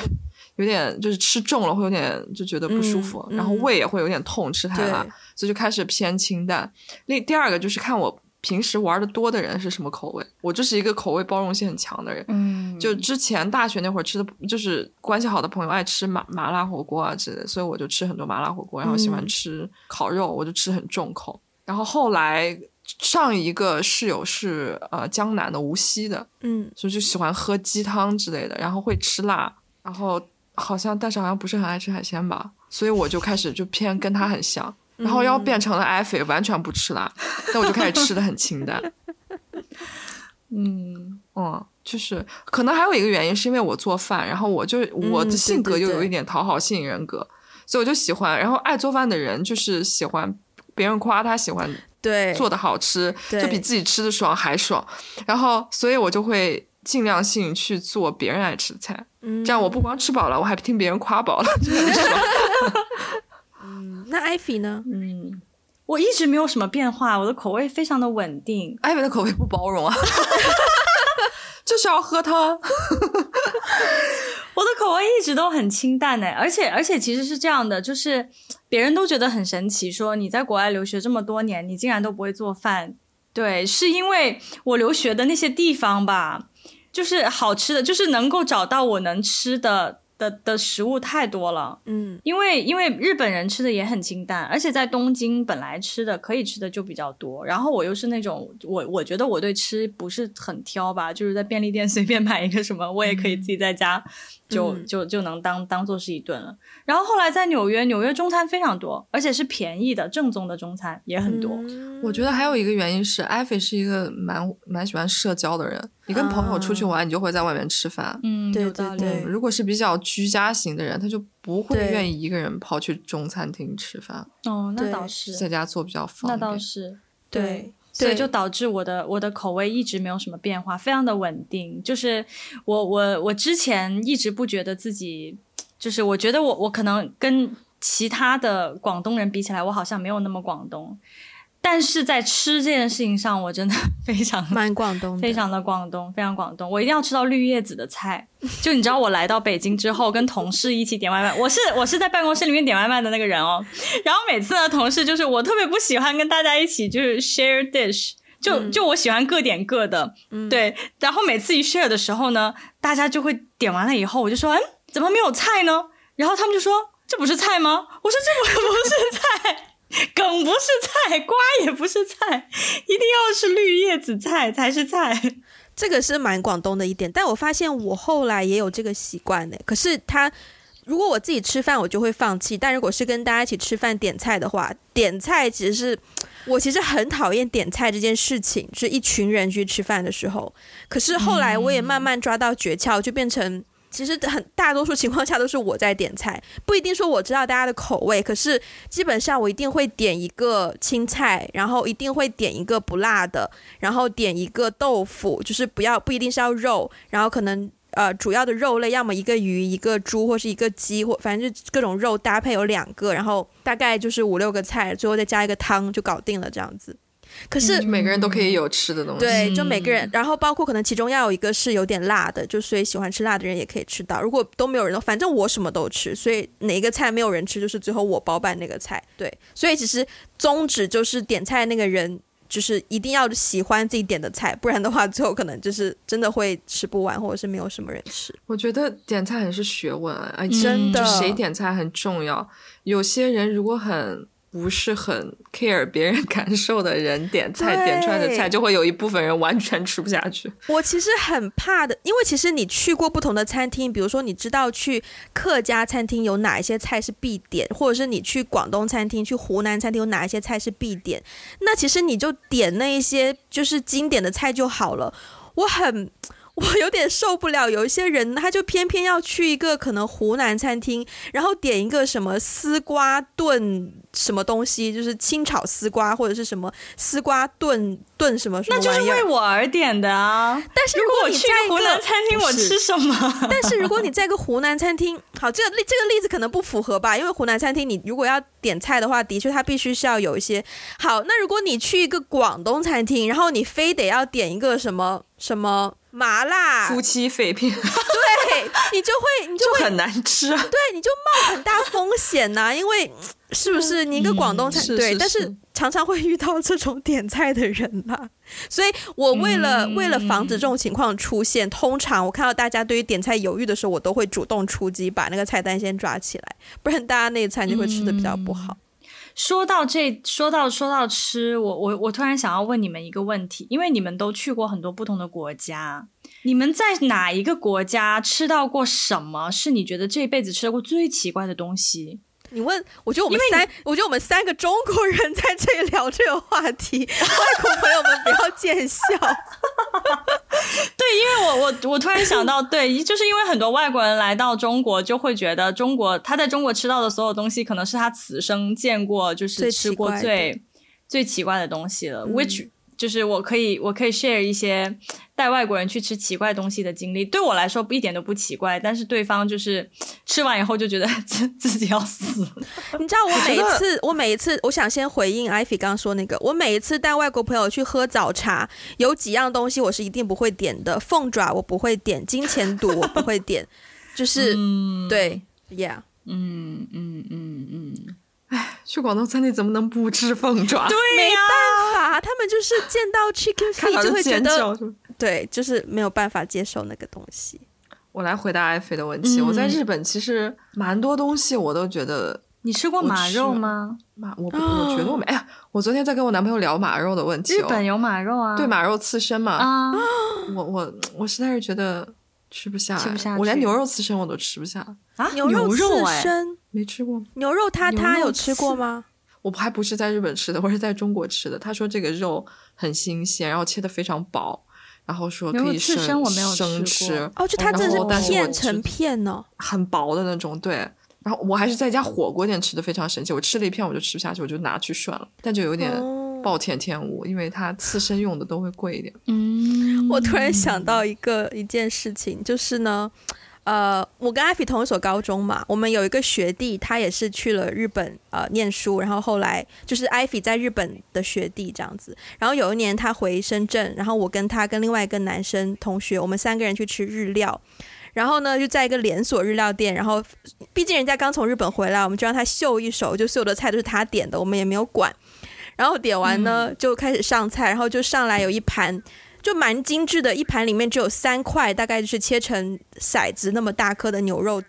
有点就是吃重了会有点就觉得不舒服，然后胃也会有点痛，吃太辣，所以就开始偏清淡。另第二个就是看我平时玩的多的人是什么口味，我就是一个口味包容性很强的人。嗯，就之前大学那会儿吃的，就是关系好的朋友爱吃麻麻辣火锅啊之类的，所以我就吃很多麻辣火锅，然后喜欢吃烤肉，我就吃很重口。嗯、然后后来上一个室友是呃江南的无锡的，嗯，所以就喜欢喝鸡汤之类的，然后会吃辣，然后。好像，但是好像不是很爱吃海鲜吧，所以我就开始就偏跟他很像，然后要变成了艾菲，完全不吃辣，那我就开始吃的很清淡。嗯嗯，就是可能还有一个原因是因为我做饭，然后我就我的性格又有一点讨好性人格，嗯、所以我就喜欢，然后爱做饭的人就是喜欢别人夸他喜欢对做的好吃，就比自己吃的爽还爽，然后所以我就会。尽量性去做别人爱吃的菜，嗯、这样我不光吃饱了，我还听别人夸饱了，就很爽。嗯，那艾菲呢？嗯，我一直没有什么变化，我的口味非常的稳定。艾菲的口味不包容啊，就是要喝汤。我的口味一直都很清淡哎，而且而且其实是这样的，就是别人都觉得很神奇，说你在国外留学这么多年，你竟然都不会做饭。对，是因为我留学的那些地方吧。就是好吃的，就是能够找到我能吃的的的食物太多了，嗯，因为因为日本人吃的也很清淡，而且在东京本来吃的可以吃的就比较多，然后我又是那种我我觉得我对吃不是很挑吧，就是在便利店随便买一个什么，我也可以自己在家。就就就能当当做是一顿了。然后后来在纽约，纽约中餐非常多，而且是便宜的、正宗的中餐也很多。嗯、我觉得还有一个原因是，艾菲是一个蛮蛮喜欢社交的人。你跟朋友出去玩，啊、你就会在外面吃饭。嗯，对对对。如果是比较居家型的人，他就不会愿意一个人跑去中餐厅吃饭。哦，那倒是在家做比较方便。那倒是对。所以就导致我的我的口味一直没有什么变化，非常的稳定。就是我我我之前一直不觉得自己，就是我觉得我我可能跟其他的广东人比起来，我好像没有那么广东。但是在吃这件事情上，我真的非常蛮广东，非常的广东，非常广东。我一定要吃到绿叶子的菜。就你知道，我来到北京之后，跟同事一起点外卖，我是我是在办公室里面点外卖的那个人哦。然后每次呢，同事就是我特别不喜欢跟大家一起就是 share dish，就就我喜欢各点各的，嗯、对。然后每次一 share 的时候呢，大家就会点完了以后，我就说，嗯，怎么没有菜呢？然后他们就说，这不是菜吗？我说这不 不是菜。梗不是菜，瓜也不是菜，一定要是绿叶子菜才是菜。这个是蛮广东的一点，但我发现我后来也有这个习惯呢。可是他，如果我自己吃饭，我就会放弃；但如果是跟大家一起吃饭点菜的话，点菜其实是我其实很讨厌点菜这件事情，就是一群人去吃饭的时候。可是后来我也慢慢抓到诀窍，就变成。其实很大多数情况下都是我在点菜，不一定说我知道大家的口味，可是基本上我一定会点一个青菜，然后一定会点一个不辣的，然后点一个豆腐，就是不要不一定是要肉，然后可能呃主要的肉类要么一个鱼一个猪或是一个鸡或反正就各种肉搭配有两个，然后大概就是五六个菜，最后再加一个汤就搞定了这样子。可是、嗯、每个人都可以有吃的东西，对，就每个人，然后包括可能其中要有一个是有点辣的，就所以喜欢吃辣的人也可以吃到。如果都没有人的，反正我什么都吃，所以哪一个菜没有人吃，就是最后我包办那个菜。对，所以其实宗旨就是点菜那个人就是一定要喜欢自己点的菜，不然的话，最后可能就是真的会吃不完，或者是没有什么人吃。我觉得点菜很是学问，哎，真的，谁点菜很重要。有些人如果很。不是很 care 别人感受的人点菜点出来的菜，就会有一部分人完全吃不下去。我其实很怕的，因为其实你去过不同的餐厅，比如说你知道去客家餐厅有哪一些菜是必点，或者是你去广东餐厅、去湖南餐厅有哪一些菜是必点，那其实你就点那一些就是经典的菜就好了。我很。我有点受不了，有一些人他就偏偏要去一个可能湖南餐厅，然后点一个什么丝瓜炖什么东西，就是清炒丝瓜或者是什么丝瓜炖炖什么什么，那就是为我而点的啊。但是如果你在湖南餐厅，我吃什么？但是如果你在一个湖南餐厅，好，这个例这个例子可能不符合吧，因为湖南餐厅你如果要点菜的话，的确它必须是要有一些好。那如果你去一个广东餐厅，然后你非得要点一个什么什么。麻辣。夫妻肺片，对你就会你就会就很难吃啊，对，你就冒很大风险呐、啊，因为是不是你一个广东菜、嗯、对但是常常会遇到这种点菜的人呐，所以我为了、嗯、为了防止这种情况出现，通常我看到大家对于点菜犹豫的时候，我都会主动出击，把那个菜单先抓起来，不然大家那一餐就会吃的比较不好。嗯说到这，说到说到吃，我我我突然想要问你们一个问题，因为你们都去过很多不同的国家，你们在哪一个国家吃到过什么？是你觉得这辈子吃到过最奇怪的东西？你问，我觉得我们三，我觉得我们三个中国人在这里聊这个话题，外国朋友们不要见笑。对，因为我我我突然想到，对，就是因为很多外国人来到中国，就会觉得中国他在中国吃到的所有东西，可能是他此生见过就是吃过最最奇，怪的东西了。嗯、Which 就是我可以我可以 share 一些。带外国人去吃奇怪东西的经历，对我来说一点都不奇怪，但是对方就是吃完以后就觉得 自自己要死。你知道我每一次，我每一次，我想先回应 Ivy 刚刚说那个，我每一次带外国朋友去喝早茶，有几样东西我是一定不会点的，凤爪我不会点，金钱肚我不会点，就是、嗯、对，Yeah，嗯嗯嗯嗯，去广东餐厅怎么能不吃凤爪？对呀、没办法，他们就是见到 chicken feet 就会觉得。对，就是没有办法接受那个东西。我来回答艾菲的问题。嗯。我在日本其实蛮多东西我都觉得。你吃过马肉吗？马，我不，我觉得我没。哎呀，我昨天在跟我男朋友聊马肉的问题哦。日本有马肉啊？对，马肉刺身嘛。啊。我我我实在是觉得吃不下，吃不下。我连牛肉刺身我都吃不下啊！牛肉刺身没吃过。牛肉他他有吃过吗？我还不是在日本吃的，我是在中国吃的。他说这个肉很新鲜，然后切的非常薄。然后说可以生生我没有吃生吃哦，就它这是片成片呢，很薄的那种。对，然后我还是在一家火锅店吃的，非常神奇。我吃了一片我就吃不下去，我就拿去涮了，但就有点暴殄天舞，因为它刺身用的都会贵一点。嗯，我突然想到一个一件事情，就是呢。呃，我跟艾菲同一所高中嘛，我们有一个学弟，他也是去了日本呃念书，然后后来就是艾菲在日本的学弟这样子。然后有一年他回深圳，然后我跟他跟另外一个男生同学，我们三个人去吃日料，然后呢就在一个连锁日料店，然后毕竟人家刚从日本回来，我们就让他秀一手，就所有的菜都是他点的，我们也没有管。然后点完呢就开始上菜，然后就上来有一盘。就蛮精致的，一盘里面只有三块，大概就是切成骰子那么大颗的牛肉，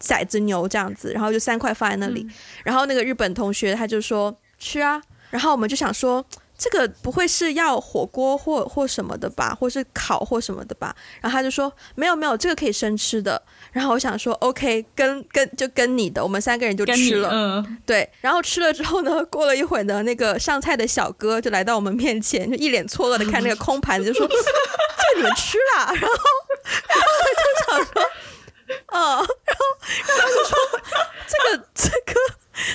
骰子牛这样子，然后就三块放在那里，然后那个日本同学他就说吃啊，然后我们就想说。这个不会是要火锅或或什么的吧，或是烤或什么的吧？然后他就说没有没有，这个可以生吃的。然后我想说 OK，跟跟就跟你的，我们三个人就吃了。嗯，对。然后吃了之后呢，过了一会儿呢，那个上菜的小哥就来到我们面前，就一脸错愕的看那个空盘子，就说：“这你们吃了？”然后，然后他就想说：“嗯。”然后，然后他就说：“这个这个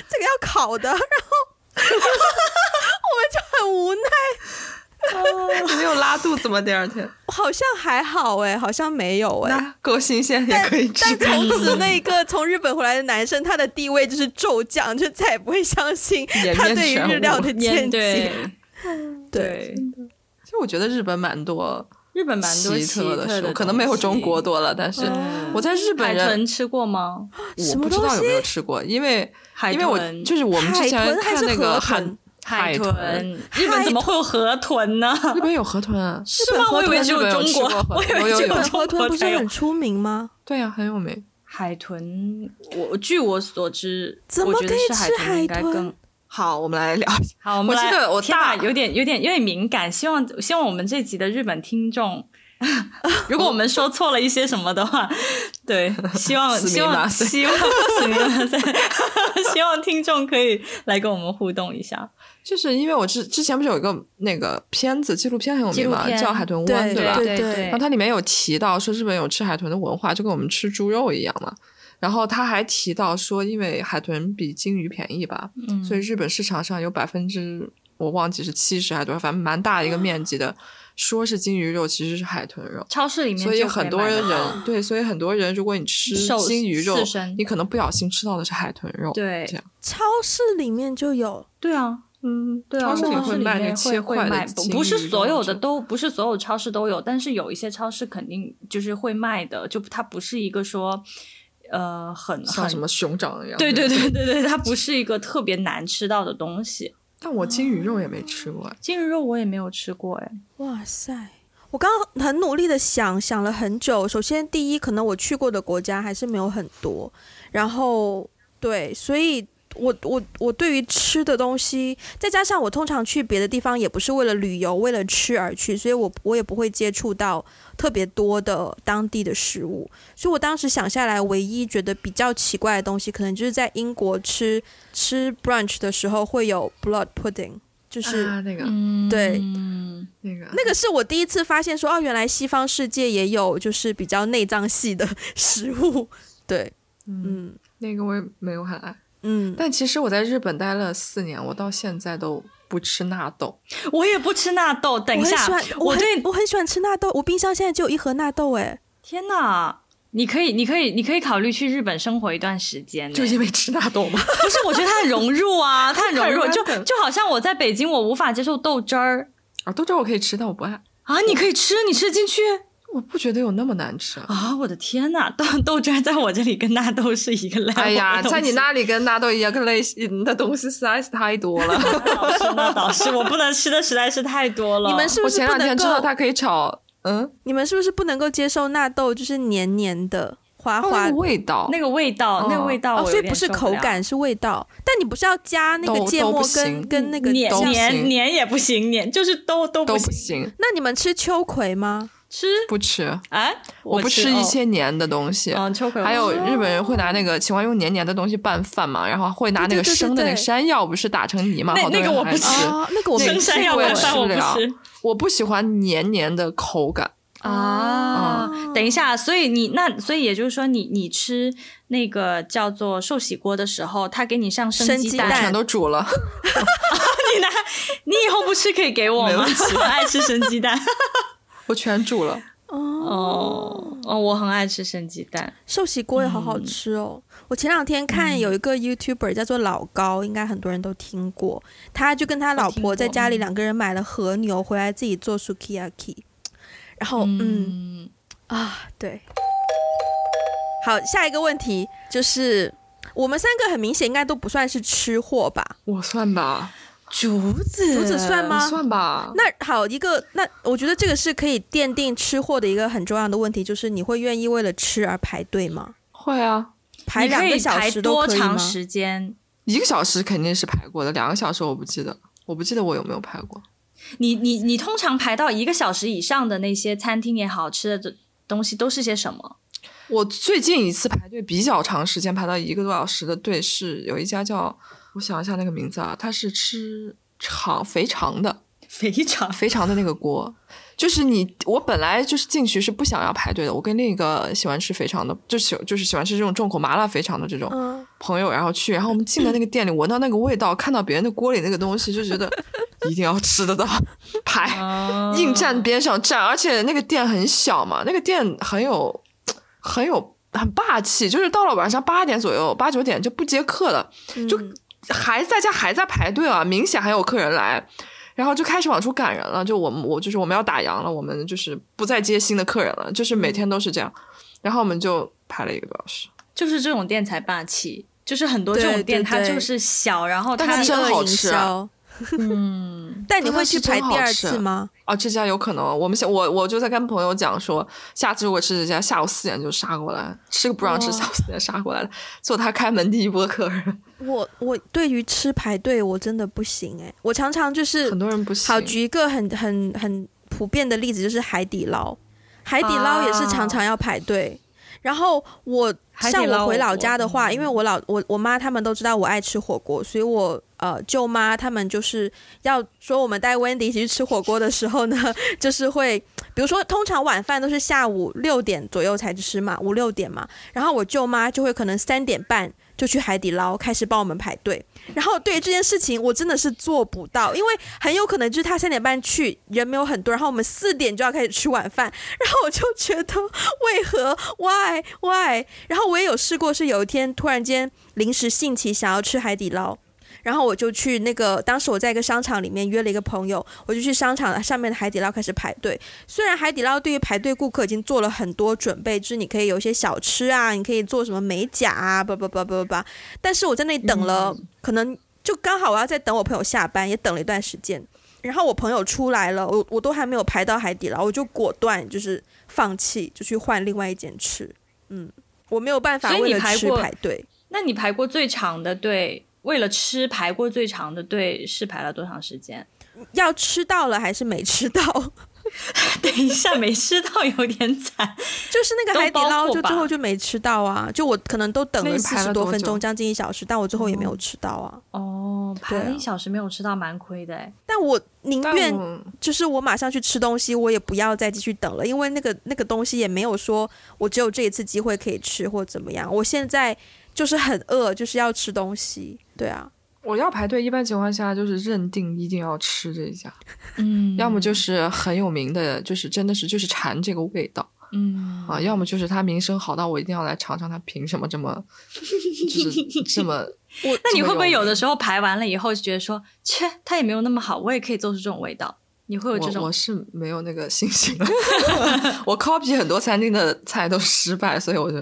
这个要烤的。”然后。我们就很无奈，你 没有拉肚子吗？第二天？好像还好哎，好像没有哎，够新鲜也可以吃。但从此那个从日本回来的男生，他的地位就是骤降，就再也不会相信他对于日料的见解。对，其实我觉得日本蛮多，日本蛮多奇特的食物，可能没有中国多了。但是我在日本海豚吃过吗？我不知道有没有吃过，因为因为我就是我们之前看那个韩。海豚，日本怎么会有河豚呢？日本有河豚啊？是吗？我以为只有中国，我以为只有河豚不是很出名吗？对呀，很有名。海豚，我据我所知，怎么可以吃海豚？好，我们来聊。好，我们来。我记得我大有点、有点、有点敏感，希望希望我们这集的日本听众，如果我们说错了一些什么的话，对，希望希望 希望希望听众可以来跟我们互动一下。就是因为我之之前不是有一个那个片子纪录片很有名嘛，叫《海豚湾》，对吧？对对对。然后它里面有提到说日本有吃海豚的文化，就跟我们吃猪肉一样嘛。然后他还提到说，因为海豚比鲸鱼便宜吧，嗯，所以日本市场上有百分之我忘记是七十还是多少，反正蛮大的一个面积的，嗯、说是鲸鱼肉，其实是海豚肉。超市里面，所以很多人对，所以很多人如果你吃鲸鱼肉，你可能不小心吃到的是海豚肉。对，这样。超市里面就有。对啊，嗯，对啊，超市里会卖那切块的，不是所有的都不是所有超市都有，但是有一些超市肯定就是会卖的，就它不是一个说。呃，很像什么熊掌一样。对对对对对，它不是一个特别难吃到的东西。但我金鱼肉也没吃过，金鱼肉我也没有吃过哎。哇塞，我刚刚很努力的想，想了很久。首先，第一，可能我去过的国家还是没有很多。然后，对，所以。我我我对于吃的东西，再加上我通常去别的地方也不是为了旅游，为了吃而去，所以我我也不会接触到特别多的当地的食物。所以我当时想下来，唯一觉得比较奇怪的东西，可能就是在英国吃吃 brunch 的时候会有 blood pudding，就是、啊、那个，对，那个那个是我第一次发现说，哦，原来西方世界也有就是比较内脏系的 食物。对，嗯，嗯那个我也没有很爱。嗯，但其实我在日本待了四年，我到现在都不吃纳豆。我也不吃纳豆。等一下，我很我，我很喜欢吃纳豆，我冰箱现在就有一盒纳豆。哎，天哪！你可以，你可以，你可以考虑去日本生活一段时间，就因为吃纳豆吗？不是，我觉得它很融入啊，它很融入，就就好像我在北京，我无法接受豆汁儿啊，豆汁儿我可以吃，但我不爱啊。你可以吃，你吃得进去。我不觉得有那么难吃啊！我的天呐，豆豆汁在我这里跟纳豆是一个类型。哎呀，在你那里跟纳豆一样个类型的东西实在是太多了。那倒是，那倒是，我不能吃的实在是太多了。你们是不是不能够？我前两天知道它可以炒，嗯，你们是不是不能够接受纳豆就是黏黏的、滑滑的味道？那个味道，那个味道，所以不是口感，是味道。但你不是要加那个芥末跟跟那个黏黏黏也不行，黏就是都都不行。那你们吃秋葵吗？吃不吃？哎，我不吃一些黏的东西。嗯，秋葵。还有日本人会拿那个喜欢用黏黏的东西拌饭嘛，然后会拿那个生的那个山药，不是打成泥嘛？那个我不吃。那个我生山药拌饭我不吃，我不喜欢黏黏的口感啊。等一下，所以你那所以也就是说，你你吃那个叫做寿喜锅的时候，他给你上生鸡蛋，全都煮了。你拿，你以后不吃可以给我吗？我爱吃生鸡蛋。我全煮了。哦。哦，我很爱吃生鸡蛋，寿喜锅也好好吃哦。嗯、我前两天看有一个 YouTuber 叫做老高，嗯、应该很多人都听过，他就跟他老婆在家里两个人买了和牛回来自己做 Sukiyaki，然后嗯，嗯。啊对，好，下一个问题就是我们三个很明显应该都不算是吃货吧？我算吧。竹子，竹子算吗？算吧。那好，一个那我觉得这个是可以奠定吃货的一个很重要的问题，就是你会愿意为了吃而排队吗？会啊，排两个小时？多长时间？一个小时肯定是排过的，两个小时我不记得，我不记得我有没有排过。你你你通常排到一个小时以上的那些餐厅也好吃的东西都是些什么？我最近一次排队比较长时间，排到一个多小时的队是有一家叫。我想一下那个名字啊，他是吃肠肥肠的，肥肠肥肠的那个锅，就是你我本来就是进去是不想要排队的，我跟另一个喜欢吃肥肠的，就喜就是喜欢吃这种重口麻辣肥肠的这种朋友，然后去，然后我们进了那个店里，闻到那个味道，看到别人的锅里那个东西，就觉得 一定要吃得到，排硬站边上站，而且那个店很小嘛，那个店很有很有很霸气，就是到了晚上八点左右八九点就不接客了，就。还在家还在排队啊，明显还有客人来，然后就开始往出赶人了。就我们我就是我们要打烊了，我们就是不再接新的客人了，就是每天都是这样。然后我们就排了一个多小时。就是这种店才霸气，就是很多这种店它就是小，对对对，然后它真好吃。嗯，但你会去排第二次吗？哦，这家有可能。我们想，我我就在跟朋友讲说，下次如果吃这家，下午四点就杀过来，吃个不让吃，下午四点杀过来的，做他开门第一波客人。我我对于吃排队我真的不行哎，我常常就是很多人不行。好，举一个很很很普遍的例子，就是海底捞，海底捞也是常常要排队。啊、然后我像我回老家的话，因为我老我我妈他们都知道我爱吃火锅，所以我。呃，舅妈他们就是要说我们带 Wendy 一起去吃火锅的时候呢，就是会，比如说通常晚饭都是下午六点左右才吃嘛，五六点嘛，然后我舅妈就会可能三点半就去海底捞开始帮我们排队，然后对于这件事情我真的是做不到，因为很有可能就是他三点半去人没有很多，然后我们四点就要开始吃晚饭，然后我就觉得为何？Why why，然后我也有试过是有一天突然间临时兴起想要吃海底捞。然后我就去那个，当时我在一个商场里面约了一个朋友，我就去商场上面的海底捞开始排队。虽然海底捞对于排队顾客已经做了很多准备，就是你可以有一些小吃啊，你可以做什么美甲啊，叭叭叭叭叭。但是我在那里等了，可能就刚好我要在等我朋友下班，也等了一段时间。然后我朋友出来了，我我都还没有排到海底捞，我就果断就是放弃，就去换另外一间吃。嗯，我没有办法为了吃排队。那你排过最长的队？为了吃排过最长的队是排了多长时间？要吃到了还是没吃到？等一下，没吃到有点惨。就是那个海底捞，就最后就没吃到啊！就我可能都等了四十多分钟，将近一小时，但我最后也没有吃到啊。哦，排了一小时没有吃到，蛮亏的哎。但我宁愿就是我马上去吃东西，我也不要再继续等了，因为那个那个东西也没有说我只有这一次机会可以吃或怎么样。我现在。就是很饿，就是要吃东西。对啊，我要排队，一般情况下就是认定一定要吃这一家，嗯，要么就是很有名的，就是真的是就是馋这个味道，嗯啊，要么就是他名声好到我一定要来尝尝他凭什么这么，就是 这么。我那你会不会有的时候排完了以后就觉得说，切，他也没有那么好，我也可以做出这种味道？你会有这种？我，我是没有那个信心了，我 copy 很多餐厅的菜都失败，所以我就。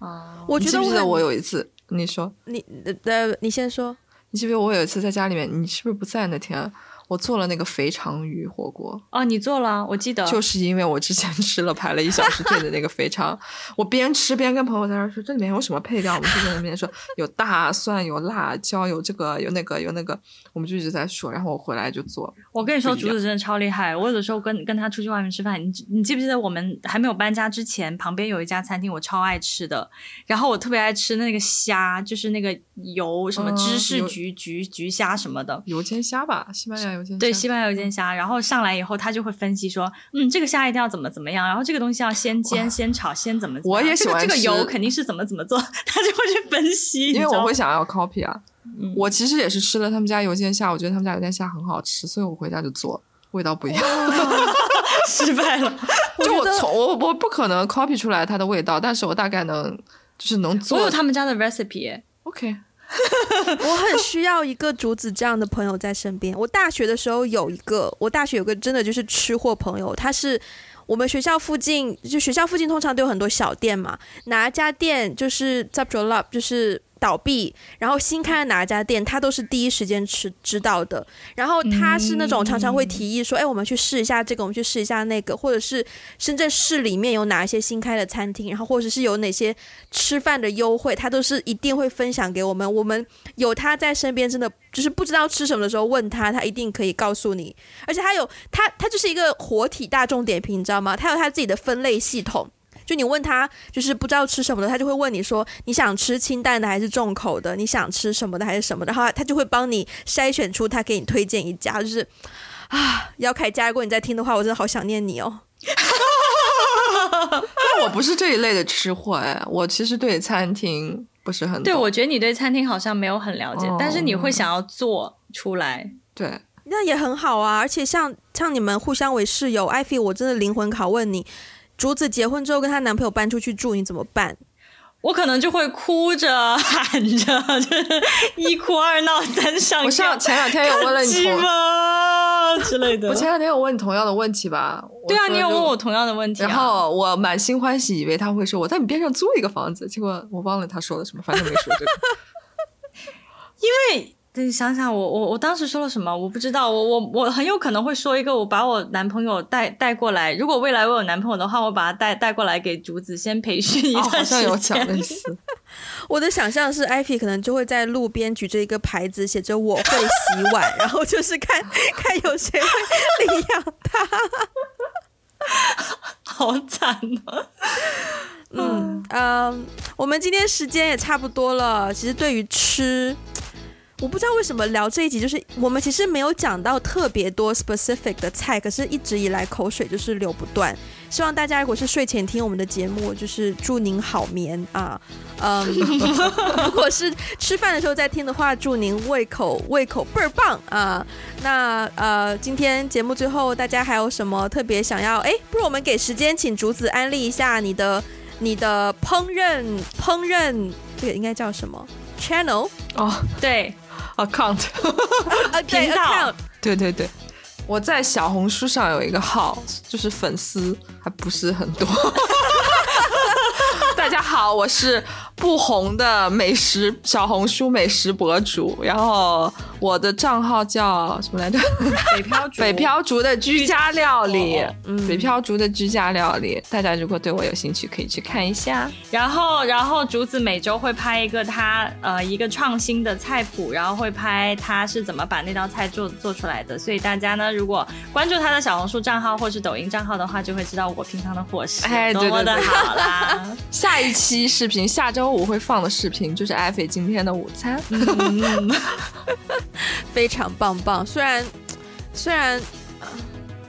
啊，uh, 我觉得我，记得我有一次，你说你呃，你先说，你记不记得我有一次在家里面，你是不是不在那天？我做了那个肥肠鱼火锅哦，你做了，我记得，就是因为我之前 吃了排了一小时队的那个肥肠，我边吃边跟朋友在那说这里面有什么配料，我们就在那边说有大蒜、有辣椒、有这个、有那个、有那个，我们就一直在说，然后我回来就做。我跟你说，竹子真的超厉害。我有的时候跟跟他出去外面吃饭，你你记不记得我们还没有搬家之前，旁边有一家餐厅，我超爱吃的，然后我特别爱吃那个虾，就是那个油什么芝士焗焗焗虾什么的，油煎虾吧，西班牙。对，西班牙油煎虾，然后上来以后，他就会分析说，嗯，这个虾一定要怎么怎么样，然后这个东西要先煎、先炒、先怎么怎么样。我也喜欢这个这个油肯定是怎么怎么做，他就会去分析。因为我会想要 copy 啊，嗯、我其实也是吃了他们家油煎虾，我觉得他们家油煎虾很好吃，所以我回家就做，味道不一样，失败了。就我从我我不可能 copy 出来它的味道，但是我大概能就是能做。我有他们家的 recipe，OK。我很需要一个竹子这样的朋友在身边。我大学的时候有一个，我大学有个真的就是吃货朋友，他是我们学校附近，就学校附近通常都有很多小店嘛，哪一家店就是 Zap Julap 就是。倒闭，然后新开的哪家店，他都是第一时间吃知道的。然后他是那种常常会提议说：“哎，我们去试一下这个，我们去试一下那个，或者是深圳市里面有哪一些新开的餐厅，然后或者是有哪些吃饭的优惠，他都是一定会分享给我们。我们有他在身边，真的就是不知道吃什么的时候问他，他一定可以告诉你。而且他有他，他就是一个活体大众点评，你知道吗？他有他自己的分类系统。”就你问他，就是不知道吃什么的，他就会问你说，你想吃清淡的还是重口的？你想吃什么的还是什么的？然后他就会帮你筛选出他给你推荐一家。就是啊，姚凯佳，如果你在听的话，我真的好想念你哦。但我不是这一类的吃货哎，我其实对餐厅不是很。对，我觉得你对餐厅好像没有很了解，哦、但是你会想要做出来。对，那也很好啊。而且像像你们互相为室友，艾菲，我真的灵魂拷问你。竹子结婚之后跟她男朋友搬出去住，你怎么办？我可能就会哭着喊着，就是一哭二闹三上。我上前两天有问了你同之类的。我前两天有问你同样的问题吧？对啊，你有问我同样的问题啊。然后我满心欢喜，以为他会说我在你边上租一个房子，结果我忘了他说了什么，反正没说这个。因为你想想我，我我我当时说了什么？我不知道，我我我很有可能会说一个，我把我男朋友带带过来。如果未来我有男朋友的话，我把他带带过来给竹子先培训一段时间。哦、好像有讲类似。我的想象是，Ivy 可能就会在路边举着一个牌子，写着“我会洗碗”，然后就是看看有谁会 领养他。好惨啊！嗯嗯，我们今天时间也差不多了。其实对于吃。我不知道为什么聊这一集，就是我们其实没有讲到特别多 specific 的菜，可是一直以来口水就是流不断。希望大家如果是睡前听我们的节目，就是祝您好眠啊。嗯，如果是吃饭的时候再听的话，祝您胃口胃口倍儿棒啊。那呃，今天节目最后大家还有什么特别想要？哎，不如我们给时间，请竹子安利一下你的你的烹饪烹饪，这个应该叫什么 channel？哦，对。Account，频道，对对对，我在小红书上有一个号，就是粉丝还不是很多。大家好，我是不红的美食小红书美食博主，然后我的账号叫什么来着？北漂竹，北漂竹的居家料理，嗯，北漂竹的居家料理，大家如果对我有兴趣，可以去看一下。然后，然后竹子每周会拍一个他呃一个创新的菜谱，然后会拍他是怎么把那道菜做做出来的。所以大家呢，如果关注他的小红书账号或是抖音账号的话，就会知道我平常的伙食多么的好啦。下。下一期视频，下周五会放的视频就是艾菲今天的午餐，嗯、非常棒棒。虽然虽然、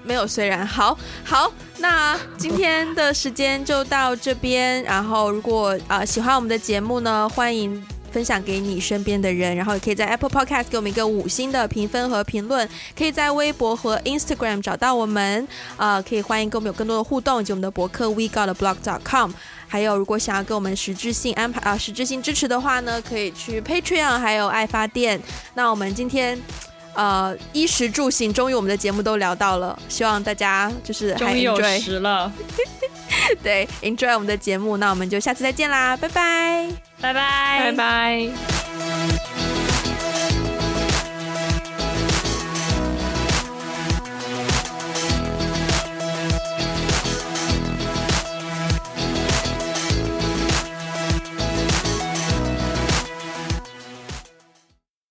没有虽然，好好，那今天的时间就到这边。然后如果啊、喜欢我们的节目呢，欢迎。分享给你身边的人，然后也可以在 Apple Podcast 给我们一个五星的评分和评论，可以在微博和 Instagram 找到我们，呃，可以欢迎跟我们有更多的互动，以及我们的博客 WeGotAblog.com。还有，如果想要给我们实质性安排啊、呃，实质性支持的话呢，可以去 Patreon，还有爱发电。那我们今天呃衣食住行，终于我们的节目都聊到了，希望大家就是还 enjoy，终于有时了，对，enjoy 我们的节目，那我们就下次再见啦，拜拜。拜拜，拜拜。